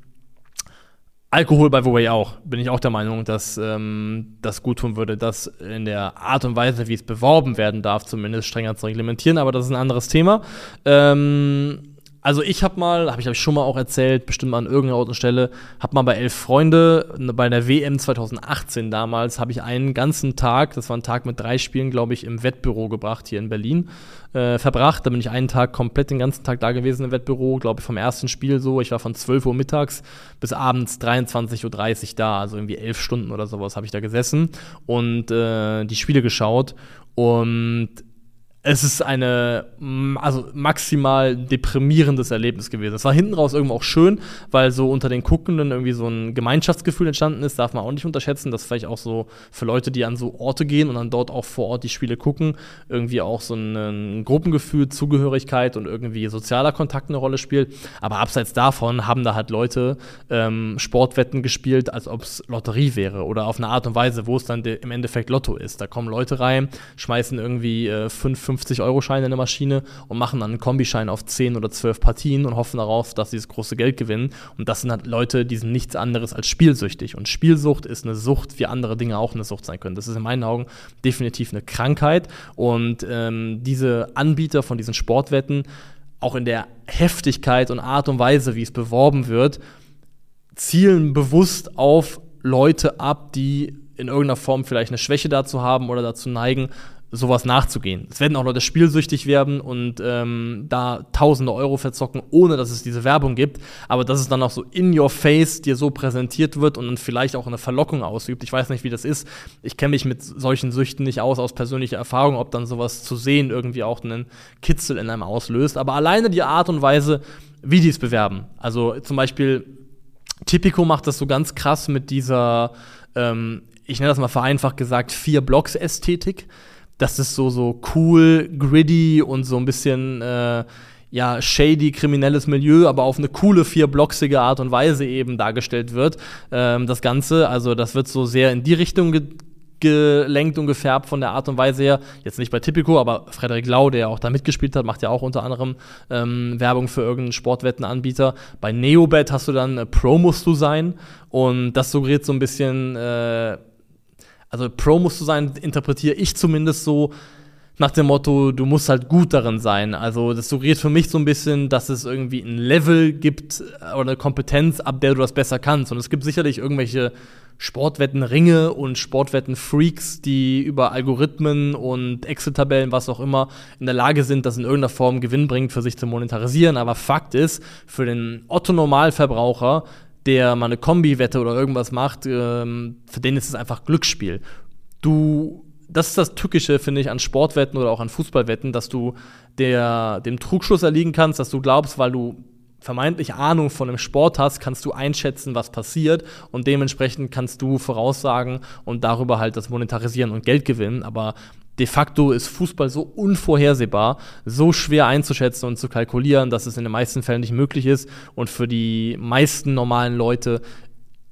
Alkohol bei Wobei auch, bin ich auch der Meinung, dass ähm, das gut tun würde, das in der Art und Weise, wie es beworben werden darf, zumindest strenger zu reglementieren, aber das ist ein anderes Thema. Ähm, also ich habe mal, habe ich, hab ich schon mal auch erzählt, bestimmt mal an irgendeiner Stelle, habe mal bei elf Freunde, bei der WM 2018 damals, habe ich einen ganzen Tag, das war ein Tag mit drei Spielen, glaube ich, im Wettbüro gebracht hier in Berlin, äh, verbracht. Da bin ich einen Tag komplett den ganzen Tag da gewesen im Wettbüro, glaube ich, vom ersten Spiel so. Ich war von 12 Uhr mittags bis abends 23.30 Uhr da, also irgendwie elf Stunden oder sowas habe ich da gesessen und äh, die Spiele geschaut. Und es ist eine also maximal deprimierendes Erlebnis gewesen. Es war hinten raus irgendwo auch schön, weil so unter den Guckenden irgendwie so ein Gemeinschaftsgefühl entstanden ist, darf man auch nicht unterschätzen, dass vielleicht auch so für Leute, die an so Orte gehen und dann dort auch vor Ort die Spiele gucken, irgendwie auch so ein, ein Gruppengefühl, Zugehörigkeit und irgendwie sozialer Kontakt eine Rolle spielt. Aber abseits davon haben da halt Leute ähm, Sportwetten gespielt, als ob es Lotterie wäre oder auf eine Art und Weise, wo es dann im Endeffekt Lotto ist. Da kommen Leute rein, schmeißen irgendwie äh, fünf, fünf 50-Euro-Scheine in der Maschine und machen dann einen Kombischein auf 10 oder 12 Partien und hoffen darauf, dass sie das große Geld gewinnen. Und das sind halt Leute, die sind nichts anderes als spielsüchtig. Und Spielsucht ist eine Sucht, wie andere Dinge auch eine Sucht sein können. Das ist in meinen Augen definitiv eine Krankheit. Und ähm, diese Anbieter von diesen Sportwetten, auch in der Heftigkeit und Art und Weise, wie es beworben wird, zielen bewusst auf Leute ab, die in irgendeiner Form vielleicht eine Schwäche dazu haben oder dazu neigen, sowas nachzugehen. Es werden auch Leute spielsüchtig werden und ähm, da tausende Euro verzocken, ohne dass es diese Werbung gibt. Aber dass es dann auch so in your face dir so präsentiert wird und dann vielleicht auch eine Verlockung ausübt. Ich weiß nicht, wie das ist. Ich kenne mich mit solchen Süchten nicht aus, aus persönlicher Erfahrung, ob dann sowas zu sehen irgendwie auch einen Kitzel in einem auslöst. Aber alleine die Art und Weise, wie die es bewerben. Also zum Beispiel Tipico macht das so ganz krass mit dieser, ähm, ich nenne das mal vereinfacht gesagt, Vier-Blocks-Ästhetik das ist so, so cool, gritty und so ein bisschen, äh, ja, shady, kriminelles Milieu, aber auf eine coole, vierblocksige Art und Weise eben dargestellt wird. Ähm, das Ganze, also das wird so sehr in die Richtung ge gelenkt und gefärbt von der Art und Weise her. Jetzt nicht bei Tipico, aber Frederik Lau, der auch da mitgespielt hat, macht ja auch unter anderem ähm, Werbung für irgendeinen Sportwettenanbieter. Bei Neobet hast du dann äh, Pro musst du sein und das suggeriert so ein bisschen äh, also Pro musst du sein, interpretiere ich zumindest so nach dem Motto, du musst halt gut darin sein. Also das suggeriert für mich so ein bisschen, dass es irgendwie ein Level gibt äh, oder eine Kompetenz, ab der du das besser kannst. Und es gibt sicherlich irgendwelche Sportwetten-Ringe und Sportwetten-Freaks, die über Algorithmen und Excel-Tabellen, was auch immer, in der Lage sind, das in irgendeiner Form Gewinn bringt, für sich zu monetarisieren. Aber Fakt ist, für den Otto-Normalverbraucher der mal eine Kombi-Wette oder irgendwas macht, ähm, für den ist es einfach Glücksspiel. Du, das ist das Tückische, finde ich, an Sportwetten oder auch an Fußballwetten, dass du der, dem Trugschluss erliegen kannst, dass du glaubst, weil du vermeintlich Ahnung von einem Sport hast, kannst du einschätzen, was passiert und dementsprechend kannst du voraussagen und darüber halt das monetarisieren und Geld gewinnen. Aber de facto ist Fußball so unvorhersehbar, so schwer einzuschätzen und zu kalkulieren, dass es in den meisten Fällen nicht möglich ist und für die meisten normalen Leute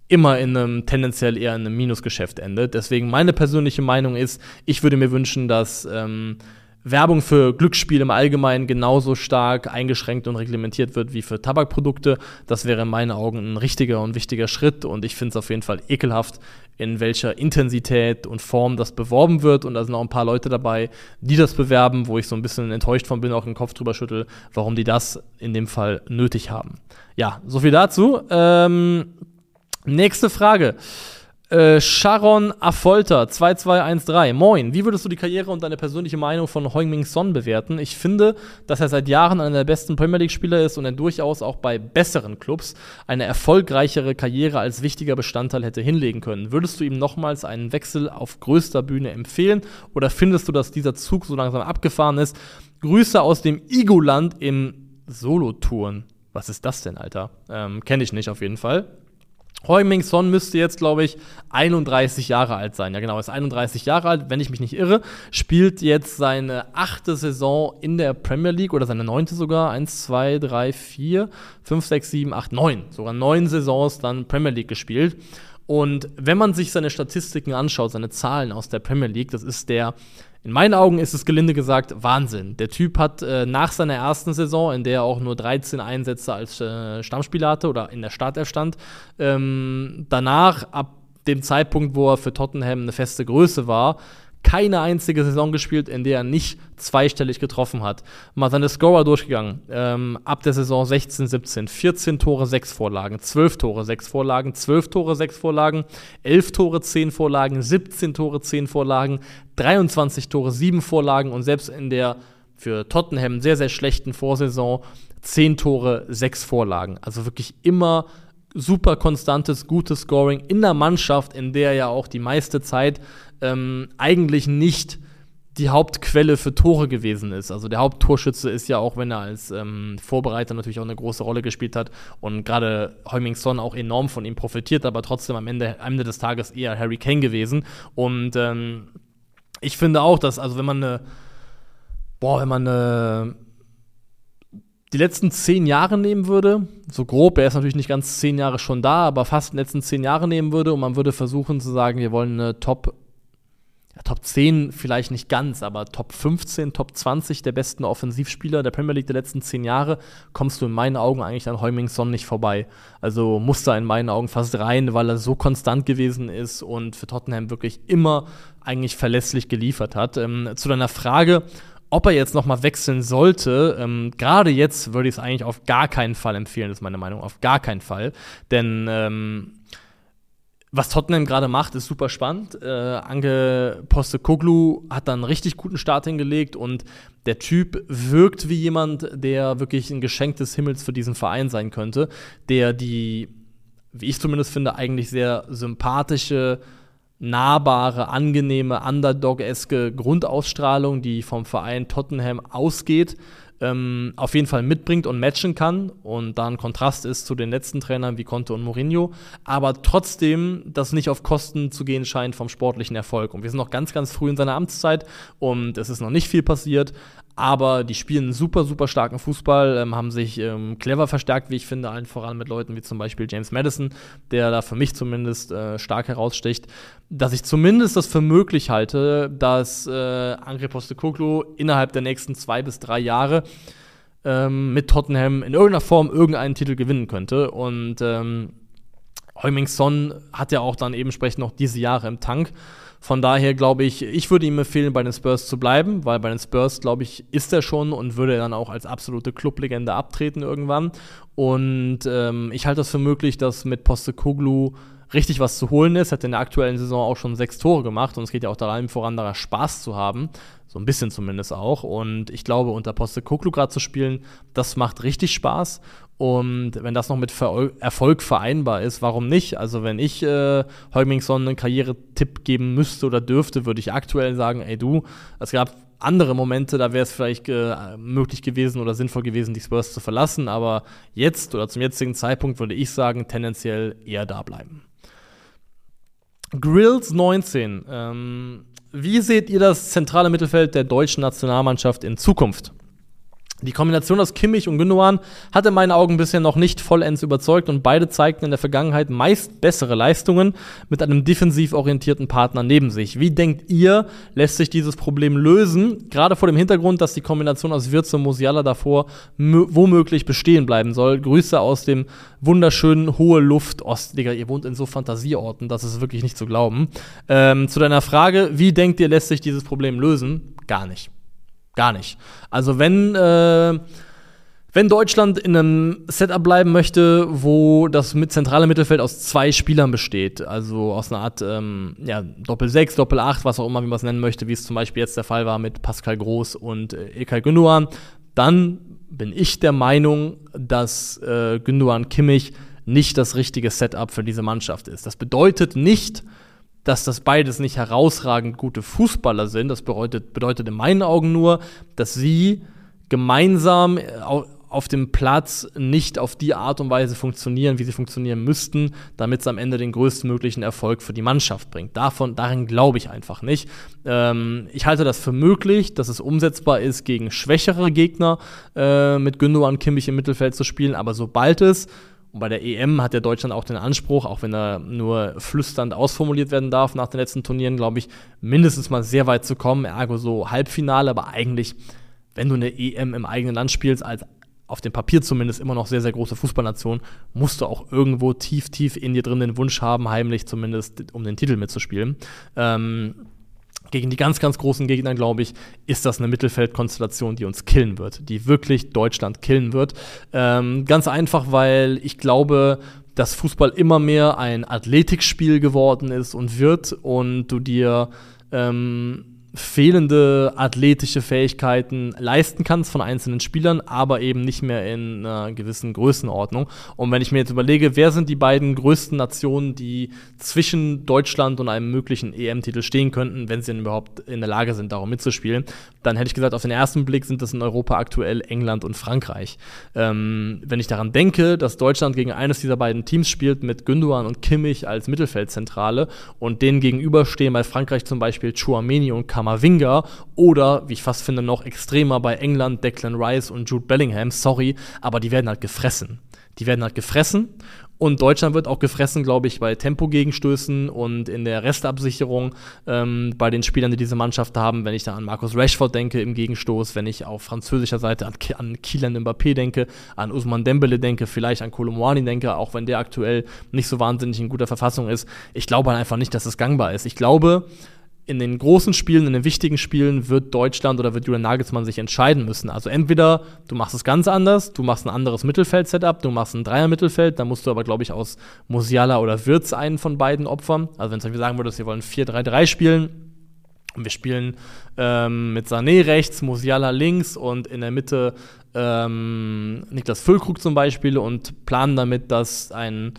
immer in einem tendenziell eher in einem Minusgeschäft endet. Deswegen meine persönliche Meinung ist, ich würde mir wünschen, dass ähm, Werbung für Glücksspiele im Allgemeinen genauso stark eingeschränkt und reglementiert wird wie für Tabakprodukte. Das wäre in meinen Augen ein richtiger und wichtiger Schritt und ich finde es auf jeden Fall ekelhaft, in welcher Intensität und Form das beworben wird. Und da sind auch ein paar Leute dabei, die das bewerben, wo ich so ein bisschen enttäuscht von bin, auch den Kopf drüber schüttel, warum die das in dem Fall nötig haben. Ja, so viel dazu. Ähm, nächste Frage. Äh, Sharon Afolter 2213. Moin, wie würdest du die Karriere und deine persönliche Meinung von Heung-Min Son bewerten? Ich finde, dass er seit Jahren einer der besten Premier League-Spieler ist und er durchaus auch bei besseren Clubs eine erfolgreichere Karriere als wichtiger Bestandteil hätte hinlegen können. Würdest du ihm nochmals einen Wechsel auf größter Bühne empfehlen oder findest du, dass dieser Zug so langsam abgefahren ist? Grüße aus dem Igoland im Solo-Touren. Was ist das denn, Alter? Ähm, Kenne ich nicht auf jeden Fall. Heung-Min Son müsste jetzt, glaube ich, 31 Jahre alt sein. Ja, genau, ist 31 Jahre alt, wenn ich mich nicht irre. Spielt jetzt seine achte Saison in der Premier League oder seine neunte sogar. Eins, zwei, drei, vier, fünf, sechs, sieben, acht, neun. Sogar neun Saisons dann Premier League gespielt. Und wenn man sich seine Statistiken anschaut, seine Zahlen aus der Premier League, das ist der in meinen Augen ist es gelinde gesagt Wahnsinn. Der Typ hat äh, nach seiner ersten Saison, in der er auch nur 13 Einsätze als äh, Stammspieler hatte oder in der Startelf stand, ähm, danach, ab dem Zeitpunkt, wo er für Tottenham eine feste Größe war, keine einzige Saison gespielt, in der er nicht zweistellig getroffen hat. Mal seine Scorer durchgegangen. Ähm, ab der Saison 16, 17. 14 Tore, 6 Vorlagen. 12 Tore, 6 Vorlagen. 12 Tore, 6 Vorlagen. 11 Tore, 10 Vorlagen. 17 Tore, 10 Vorlagen. 23 Tore, 7 Vorlagen. Und selbst in der für Tottenham sehr, sehr schlechten Vorsaison 10 Tore, 6 Vorlagen. Also wirklich immer super konstantes, gutes Scoring in der Mannschaft, in der ja auch die meiste Zeit ähm, eigentlich nicht die Hauptquelle für Tore gewesen ist. Also der Haupttorschütze ist ja auch, wenn er als ähm, Vorbereiter natürlich auch eine große Rolle gespielt hat und gerade Heuming Son auch enorm von ihm profitiert, aber trotzdem am Ende, am Ende des Tages eher Harry Kane gewesen. Und ähm, ich finde auch, dass, also wenn man eine, boah, wenn man eine die letzten zehn Jahre nehmen würde, so grob, er ist natürlich nicht ganz zehn Jahre schon da, aber fast die letzten zehn Jahre nehmen würde und man würde versuchen zu sagen, wir wollen eine Top ja, Top 10 vielleicht nicht ganz, aber Top 15, Top 20 der besten Offensivspieler der Premier League der letzten 10 Jahre, kommst du in meinen Augen eigentlich an Heuming Son nicht vorbei. Also muss da in meinen Augen fast rein, weil er so konstant gewesen ist und für Tottenham wirklich immer eigentlich verlässlich geliefert hat. Ähm, zu deiner Frage, ob er jetzt nochmal wechseln sollte, ähm, gerade jetzt würde ich es eigentlich auf gar keinen Fall empfehlen, ist meine Meinung, auf gar keinen Fall. Denn ähm, was Tottenham gerade macht, ist super spannend. Äh, Ange Postecoglou hat dann einen richtig guten Start hingelegt und der Typ wirkt wie jemand, der wirklich ein Geschenk des Himmels für diesen Verein sein könnte, der die, wie ich zumindest finde, eigentlich sehr sympathische, nahbare, angenehme, Underdog-eske Grundausstrahlung, die vom Verein Tottenham ausgeht, ähm, auf jeden Fall mitbringt und matchen kann und da ein Kontrast ist zu den letzten Trainern wie Conte und Mourinho, aber trotzdem das nicht auf Kosten zu gehen scheint vom sportlichen Erfolg. Und wir sind noch ganz, ganz früh in seiner Amtszeit und es ist noch nicht viel passiert, aber die spielen super, super starken Fußball, ähm, haben sich ähm, clever verstärkt, wie ich finde, allen voran mit Leuten wie zum Beispiel James Madison, der da für mich zumindest äh, stark heraussticht, dass ich zumindest das für möglich halte, dass äh, André Postecoglou innerhalb der nächsten zwei bis drei Jahre ähm, mit Tottenham in irgendeiner Form irgendeinen Titel gewinnen könnte. Und ähm, Heuming Son hat ja auch dann eben entsprechend noch diese Jahre im Tank. Von daher glaube ich, ich würde ihm empfehlen, bei den Spurs zu bleiben, weil bei den Spurs, glaube ich, ist er schon und würde dann auch als absolute Clublegende abtreten irgendwann. Und ähm, ich halte das für möglich, dass mit Postecoglou richtig was zu holen ist. Hat in der aktuellen Saison auch schon sechs Tore gemacht und es geht ja auch daran voran, da Spaß zu haben. So ein bisschen zumindest auch. Und ich glaube, unter Poste Koklu gerade zu spielen, das macht richtig Spaß. Und wenn das noch mit Erfolg vereinbar ist, warum nicht? Also wenn ich äh, Heumingson einen Karrieretipp geben müsste oder dürfte, würde ich aktuell sagen, ey du, es gab andere Momente, da wäre es vielleicht äh, möglich gewesen oder sinnvoll gewesen, die Spurs zu verlassen. Aber jetzt oder zum jetzigen Zeitpunkt würde ich sagen, tendenziell eher da bleiben. Grills 19. Ähm, wie seht ihr das zentrale Mittelfeld der deutschen Nationalmannschaft in Zukunft? Die Kombination aus Kimmich und Gündogan hat in meinen Augen bisher noch nicht vollends überzeugt und beide zeigten in der Vergangenheit meist bessere Leistungen mit einem defensiv orientierten Partner neben sich. Wie denkt ihr, lässt sich dieses Problem lösen? Gerade vor dem Hintergrund, dass die Kombination aus Wirtz und Musiala davor womöglich bestehen bleiben soll. Grüße aus dem wunderschönen Hohe Luft Ost. Digga, ihr wohnt in so Fantasieorten, das ist wirklich nicht zu glauben. Ähm, zu deiner Frage, wie denkt ihr, lässt sich dieses Problem lösen? Gar nicht. Gar nicht. Also wenn, äh, wenn Deutschland in einem Setup bleiben möchte, wo das mit zentrale Mittelfeld aus zwei Spielern besteht, also aus einer Art ähm, ja, Doppel-6, Doppel-8, was auch immer, wie man es nennen möchte, wie es zum Beispiel jetzt der Fall war mit Pascal Groß und äh, Ilkay Gündogan, dann bin ich der Meinung, dass äh, Gündogan Kimmich nicht das richtige Setup für diese Mannschaft ist. Das bedeutet nicht, dass das beides nicht herausragend gute Fußballer sind. Das bedeutet, bedeutet in meinen Augen nur, dass sie gemeinsam äh, auf dem Platz nicht auf die Art und Weise funktionieren, wie sie funktionieren müssten, damit es am Ende den größtmöglichen Erfolg für die Mannschaft bringt. Davon, darin glaube ich einfach nicht. Ähm, ich halte das für möglich, dass es umsetzbar ist, gegen schwächere Gegner äh, mit Gündogan Kimmich im Mittelfeld zu spielen, aber sobald es und bei der EM hat ja Deutschland auch den Anspruch, auch wenn er nur flüsternd ausformuliert werden darf nach den letzten Turnieren, glaube ich, mindestens mal sehr weit zu kommen. Ergo so Halbfinale, aber eigentlich, wenn du eine EM im eigenen Land spielst, als auf dem Papier zumindest immer noch sehr, sehr große Fußballnation, musst du auch irgendwo tief, tief in dir drin den Wunsch haben, heimlich zumindest, um den Titel mitzuspielen. Ähm, gegen die ganz, ganz großen Gegner, glaube ich, ist das eine Mittelfeldkonstellation, die uns killen wird, die wirklich Deutschland killen wird. Ähm, ganz einfach, weil ich glaube, dass Fußball immer mehr ein Athletikspiel geworden ist und wird und du dir ähm, fehlende athletische Fähigkeiten leisten kannst von einzelnen Spielern, aber eben nicht mehr in einer gewissen Größenordnung. Und wenn ich mir jetzt überlege, wer sind die beiden größten Nationen, die zwischen Deutschland und einem möglichen EM-Titel stehen könnten, wenn sie denn überhaupt in der Lage sind, darum mitzuspielen, dann hätte ich gesagt, auf den ersten Blick sind das in Europa aktuell England und Frankreich. Ähm, wenn ich daran denke, dass Deutschland gegen eines dieser beiden Teams spielt, mit Gündogan und Kimmich als Mittelfeldzentrale und denen gegenüberstehen bei Frankreich zum Beispiel Chouameni und Kam Kamavinga oder, wie ich fast finde, noch extremer bei England, Declan Rice und Jude Bellingham, sorry, aber die werden halt gefressen. Die werden halt gefressen und Deutschland wird auch gefressen, glaube ich, bei Tempogegenstößen und in der Restabsicherung ähm, bei den Spielern, die diese Mannschaft haben. Wenn ich da an Markus Rashford denke im Gegenstoß, wenn ich auf französischer Seite an, an Kylian Mbappé denke, an Usman Dembele denke, vielleicht an Kolomwani denke, auch wenn der aktuell nicht so wahnsinnig in guter Verfassung ist. Ich glaube halt einfach nicht, dass es gangbar ist. Ich glaube, in den großen Spielen, in den wichtigen Spielen wird Deutschland oder wird Julian Nagelsmann sich entscheiden müssen. Also entweder du machst es ganz anders, du machst ein anderes Mittelfeld-Setup, du machst ein Dreier-Mittelfeld, dann musst du aber, glaube ich, aus Musiala oder Wirtz einen von beiden opfern. Also wenn du sagen würdest, wir wollen 4-3-3 spielen, und wir spielen ähm, mit Sané rechts, Musiala links und in der Mitte ähm, Niklas Füllkrug zum Beispiel und planen damit, dass ein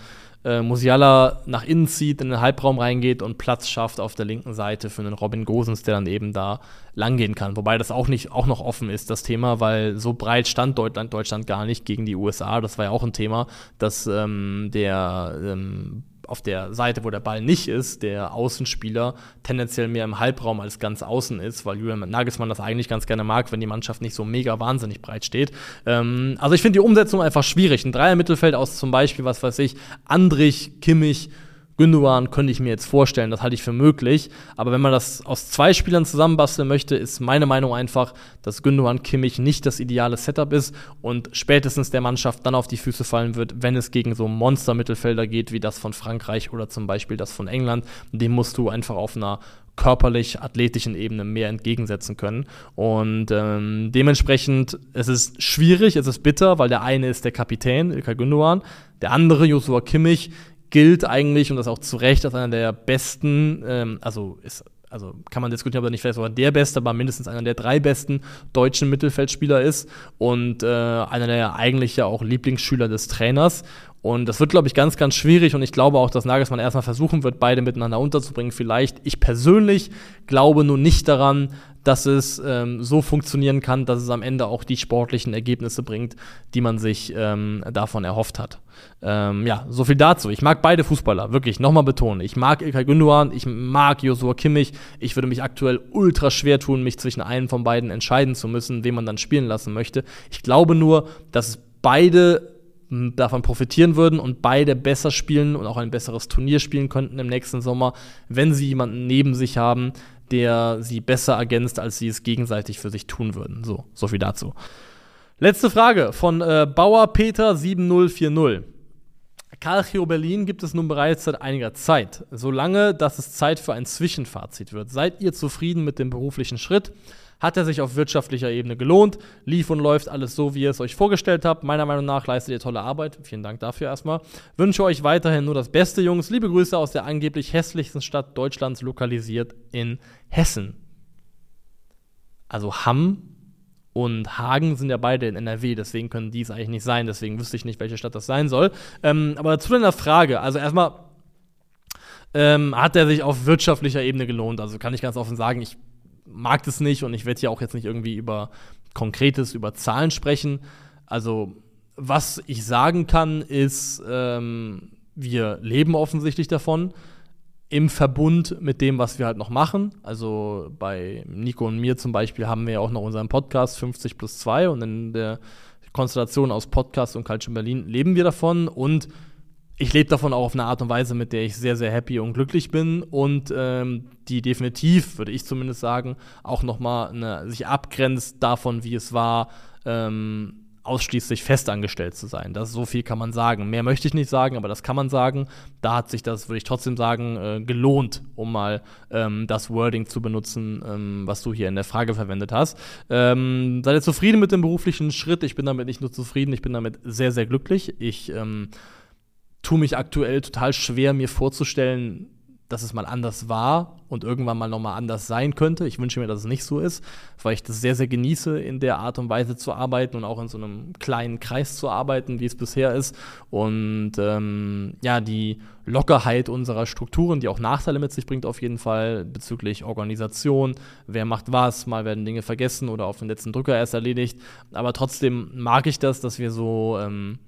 äh, Musiala nach innen zieht, in den Halbraum reingeht und Platz schafft auf der linken Seite für einen Robin Gosens, der dann eben da langgehen kann. Wobei das auch nicht auch noch offen ist, das Thema, weil so breit stand Deutschland, Deutschland gar nicht gegen die USA. Das war ja auch ein Thema, dass ähm, der ähm, auf der Seite, wo der Ball nicht ist, der Außenspieler tendenziell mehr im Halbraum als ganz außen ist, weil Julian Nagelsmann das eigentlich ganz gerne mag, wenn die Mannschaft nicht so mega wahnsinnig breit steht. Ähm, also ich finde die Umsetzung einfach schwierig. Ein Dreier-Mittelfeld aus zum Beispiel, was weiß ich, Andrich, Kimmich, Gündogan könnte ich mir jetzt vorstellen, das halte ich für möglich. Aber wenn man das aus zwei Spielern zusammenbasteln möchte, ist meine Meinung einfach, dass Gündogan Kimmich nicht das ideale Setup ist und spätestens der Mannschaft dann auf die Füße fallen wird, wenn es gegen so Monster-Mittelfelder geht, wie das von Frankreich oder zum Beispiel das von England. Dem musst du einfach auf einer körperlich athletischen Ebene mehr entgegensetzen können. Und ähm, dementsprechend, es ist schwierig, es ist bitter, weil der eine ist der Kapitän, Ilkay Gündogan, der andere, Joshua Kimmich, gilt eigentlich und das auch zu Recht als einer der besten, ähm, also ist also kann man diskutieren, ob er nicht vielleicht sogar der beste, aber mindestens einer der drei besten deutschen Mittelfeldspieler ist und äh, einer der eigentlich ja auch Lieblingsschüler des Trainers. Und das wird, glaube ich, ganz, ganz schwierig. Und ich glaube auch, dass Nagelsmann erstmal versuchen wird, beide miteinander unterzubringen. Vielleicht. Ich persönlich glaube nur nicht daran, dass es ähm, so funktionieren kann, dass es am Ende auch die sportlichen Ergebnisse bringt, die man sich ähm, davon erhofft hat. Ähm, ja, so viel dazu. Ich mag beide Fußballer, wirklich, nochmal betonen. Ich mag Ilkay Gündogan, ich mag Joshua Kimmich. Ich würde mich aktuell ultra schwer tun, mich zwischen einem von beiden entscheiden zu müssen, wen man dann spielen lassen möchte. Ich glaube nur, dass beide davon profitieren würden und beide besser spielen und auch ein besseres Turnier spielen könnten im nächsten Sommer, wenn sie jemanden neben sich haben, der sie besser ergänzt, als sie es gegenseitig für sich tun würden. So, so viel dazu. Letzte Frage von äh, Bauer Peter 7040. Calcio Berlin gibt es nun bereits seit einiger Zeit. Solange, dass es Zeit für ein Zwischenfazit wird. Seid ihr zufrieden mit dem beruflichen Schritt? Hat er sich auf wirtschaftlicher Ebene gelohnt. Lief und läuft alles so, wie ihr es euch vorgestellt habt. Meiner Meinung nach leistet ihr tolle Arbeit. Vielen Dank dafür erstmal. Wünsche euch weiterhin nur das Beste, Jungs. Liebe Grüße aus der angeblich hässlichsten Stadt Deutschlands, lokalisiert in Hessen. Also Hamm und Hagen sind ja beide in NRW, deswegen können die es eigentlich nicht sein. Deswegen wüsste ich nicht, welche Stadt das sein soll. Ähm, aber zu deiner Frage, also erstmal ähm, hat er sich auf wirtschaftlicher Ebene gelohnt. Also kann ich ganz offen sagen, ich mag das nicht und ich werde hier auch jetzt nicht irgendwie über Konkretes, über Zahlen sprechen. Also, was ich sagen kann, ist, ähm, wir leben offensichtlich davon im Verbund mit dem, was wir halt noch machen. Also bei Nico und mir zum Beispiel haben wir ja auch noch unseren Podcast 50 plus 2 und in der Konstellation aus Podcast und Culture Berlin leben wir davon und ich lebe davon auch auf eine Art und Weise, mit der ich sehr, sehr happy und glücklich bin und ähm, die definitiv, würde ich zumindest sagen, auch nochmal sich abgrenzt davon, wie es war, ähm, ausschließlich festangestellt zu sein. Das so viel kann man sagen. Mehr möchte ich nicht sagen, aber das kann man sagen. Da hat sich das, würde ich trotzdem sagen, äh, gelohnt, um mal ähm, das Wording zu benutzen, ähm, was du hier in der Frage verwendet hast. Ähm, seid ihr zufrieden mit dem beruflichen Schritt? Ich bin damit nicht nur zufrieden, ich bin damit sehr, sehr glücklich. Ich ähm, tue mich aktuell total schwer, mir vorzustellen, dass es mal anders war und irgendwann mal nochmal anders sein könnte. Ich wünsche mir, dass es nicht so ist, weil ich das sehr, sehr genieße, in der Art und Weise zu arbeiten und auch in so einem kleinen Kreis zu arbeiten, wie es bisher ist. Und ähm, ja, die Lockerheit unserer Strukturen, die auch Nachteile mit sich bringt, auf jeden Fall bezüglich Organisation, wer macht was, mal werden Dinge vergessen oder auf den letzten Drücker erst erledigt. Aber trotzdem mag ich das, dass wir so. Ähm,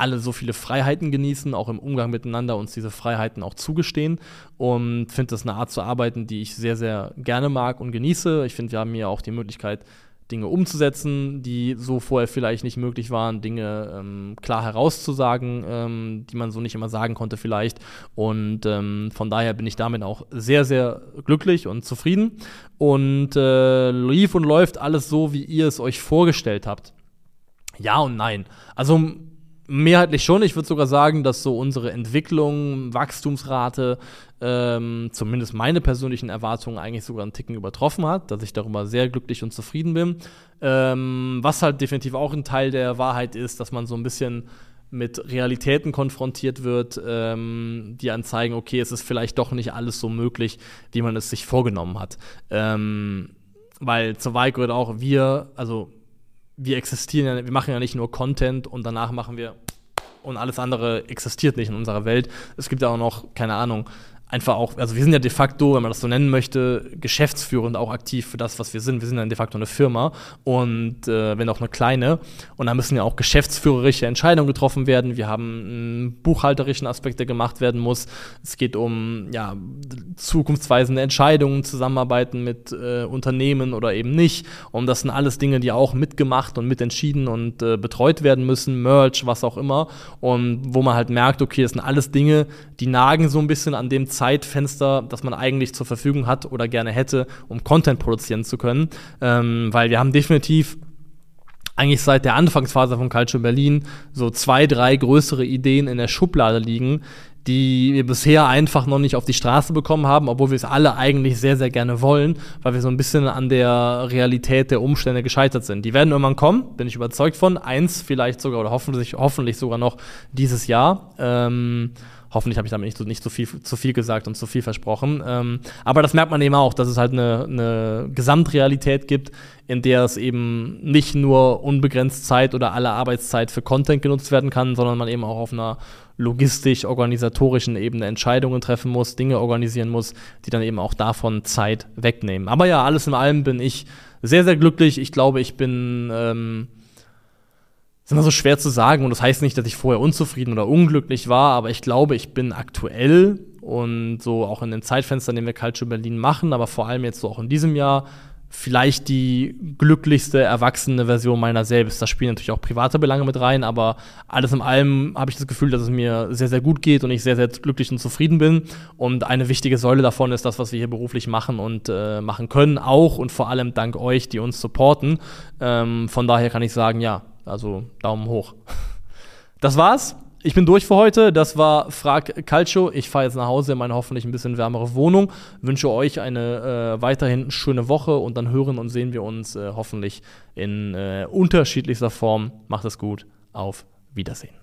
alle so viele Freiheiten genießen, auch im Umgang miteinander uns diese Freiheiten auch zugestehen und finde das eine Art zu arbeiten, die ich sehr, sehr gerne mag und genieße. Ich finde, wir haben hier auch die Möglichkeit, Dinge umzusetzen, die so vorher vielleicht nicht möglich waren, Dinge ähm, klar herauszusagen, ähm, die man so nicht immer sagen konnte vielleicht. Und ähm, von daher bin ich damit auch sehr, sehr glücklich und zufrieden. Und äh, lief und läuft alles so, wie ihr es euch vorgestellt habt. Ja und nein. Also Mehrheitlich schon. Ich würde sogar sagen, dass so unsere Entwicklung, Wachstumsrate, ähm, zumindest meine persönlichen Erwartungen eigentlich sogar einen Ticken übertroffen hat, dass ich darüber sehr glücklich und zufrieden bin. Ähm, was halt definitiv auch ein Teil der Wahrheit ist, dass man so ein bisschen mit Realitäten konfrontiert wird, ähm, die anzeigen, okay, es ist vielleicht doch nicht alles so möglich, wie man es sich vorgenommen hat. Ähm, weil zur Wahrheit gehört auch, wir, also wir existieren ja, wir machen ja nicht nur Content und danach machen wir und alles andere existiert nicht in unserer Welt. Es gibt ja auch noch, keine Ahnung, einfach auch, also wir sind ja de facto, wenn man das so nennen möchte, geschäftsführend auch aktiv für das, was wir sind. Wir sind ja de facto eine Firma und äh, wenn auch eine kleine. Und da müssen ja auch geschäftsführerische Entscheidungen getroffen werden. Wir haben einen buchhalterischen Aspekt, der gemacht werden muss. Es geht um ja, zukunftsweisende Entscheidungen, Zusammenarbeiten mit äh, Unternehmen oder eben nicht. Und das sind alles Dinge, die auch mitgemacht und mitentschieden und äh, betreut werden müssen, Merch, was auch immer. Und wo man halt merkt, okay, das sind alles Dinge, die nagen so ein bisschen an dem Zeitpunkt Zeitfenster, das man eigentlich zur Verfügung hat oder gerne hätte, um Content produzieren zu können. Ähm, weil wir haben definitiv eigentlich seit der Anfangsphase von Culture Berlin so zwei, drei größere Ideen in der Schublade liegen, die wir bisher einfach noch nicht auf die Straße bekommen haben, obwohl wir es alle eigentlich sehr, sehr gerne wollen, weil wir so ein bisschen an der Realität der Umstände gescheitert sind. Die werden irgendwann kommen, bin ich überzeugt von. Eins vielleicht sogar oder hoffentlich, hoffentlich sogar noch dieses Jahr. Ähm, Hoffentlich habe ich damit nicht, so, nicht zu, viel, zu viel gesagt und zu viel versprochen. Ähm, aber das merkt man eben auch, dass es halt eine, eine Gesamtrealität gibt, in der es eben nicht nur unbegrenzt Zeit oder alle Arbeitszeit für Content genutzt werden kann, sondern man eben auch auf einer logistisch-organisatorischen Ebene Entscheidungen treffen muss, Dinge organisieren muss, die dann eben auch davon Zeit wegnehmen. Aber ja, alles in allem bin ich sehr, sehr glücklich. Ich glaube, ich bin. Ähm, ist immer so schwer zu sagen und das heißt nicht, dass ich vorher unzufrieden oder unglücklich war, aber ich glaube, ich bin aktuell und so auch in den Zeitfenstern, die wir Culture Berlin machen, aber vor allem jetzt so auch in diesem Jahr vielleicht die glücklichste erwachsene Version meiner selbst. Da spielen natürlich auch private Belange mit rein, aber alles in allem habe ich das Gefühl, dass es mir sehr, sehr gut geht und ich sehr, sehr glücklich und zufrieden bin. Und eine wichtige Säule davon ist das, was wir hier beruflich machen und äh, machen können, auch und vor allem dank euch, die uns supporten. Ähm, von daher kann ich sagen, ja, also Daumen hoch. Das war's ich bin durch für heute. Das war Frag Calcio. Ich fahre jetzt nach Hause in meine hoffentlich ein bisschen wärmere Wohnung. Wünsche euch eine äh, weiterhin schöne Woche und dann hören und sehen wir uns äh, hoffentlich in äh, unterschiedlichster Form. Macht es gut. Auf Wiedersehen.